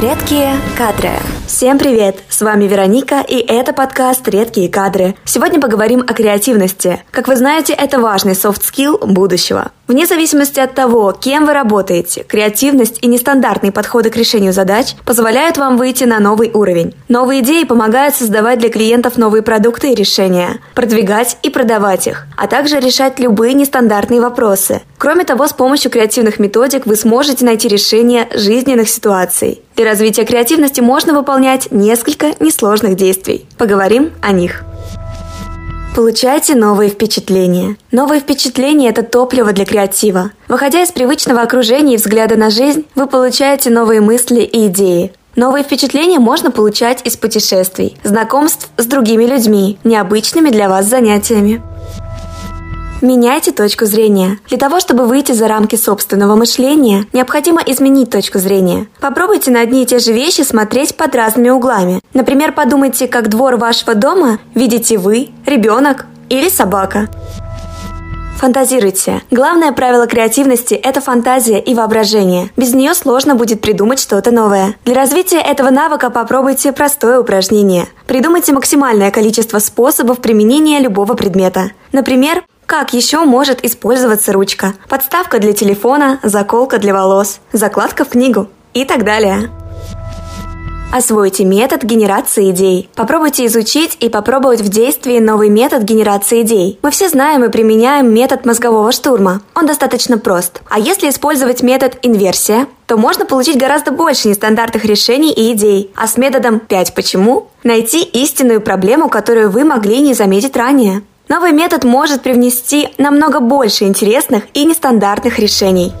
Редкие кадры. Всем привет! С вами Вероника, и это подкаст «Редкие кадры». Сегодня поговорим о креативности. Как вы знаете, это важный soft skill будущего. Вне зависимости от того, кем вы работаете, креативность и нестандартные подходы к решению задач позволяют вам выйти на новый уровень. Новые идеи помогают создавать для клиентов новые продукты и решения, продвигать и продавать их, а также решать любые нестандартные вопросы. Кроме того, с помощью креативных методик вы сможете найти решение жизненных ситуаций. Для развития креативности можно выполнять несколько несложных действий. Поговорим о них. Получайте новые впечатления. Новые впечатления – это топливо для креатива. Выходя из привычного окружения и взгляда на жизнь, вы получаете новые мысли и идеи. Новые впечатления можно получать из путешествий, знакомств с другими людьми, необычными для вас занятиями. Меняйте точку зрения. Для того, чтобы выйти за рамки собственного мышления, необходимо изменить точку зрения. Попробуйте на одни и те же вещи смотреть под разными углами. Например, подумайте, как двор вашего дома видите вы, ребенок или собака. Фантазируйте. Главное правило креативности – это фантазия и воображение. Без нее сложно будет придумать что-то новое. Для развития этого навыка попробуйте простое упражнение. Придумайте максимальное количество способов применения любого предмета. Например, как еще может использоваться ручка? Подставка для телефона, заколка для волос, закладка в книгу и так далее. Освойте метод генерации идей. Попробуйте изучить и попробовать в действии новый метод генерации идей. Мы все знаем и применяем метод мозгового штурма. Он достаточно прост. А если использовать метод инверсия, то можно получить гораздо больше нестандартных решений и идей. А с методом 5 почему найти истинную проблему, которую вы могли не заметить ранее. Новый метод может привнести намного больше интересных и нестандартных решений.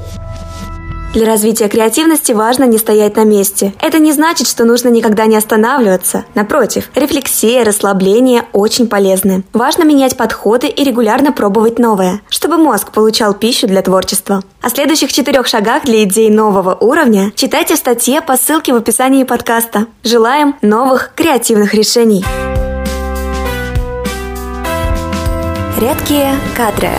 Для развития креативности важно не стоять на месте. Это не значит, что нужно никогда не останавливаться. Напротив, рефлексия, расслабление очень полезны. Важно менять подходы и регулярно пробовать новое, чтобы мозг получал пищу для творчества. О следующих четырех шагах для идей нового уровня читайте в статье по ссылке в описании подкаста. Желаем новых креативных решений! Редкие кадры.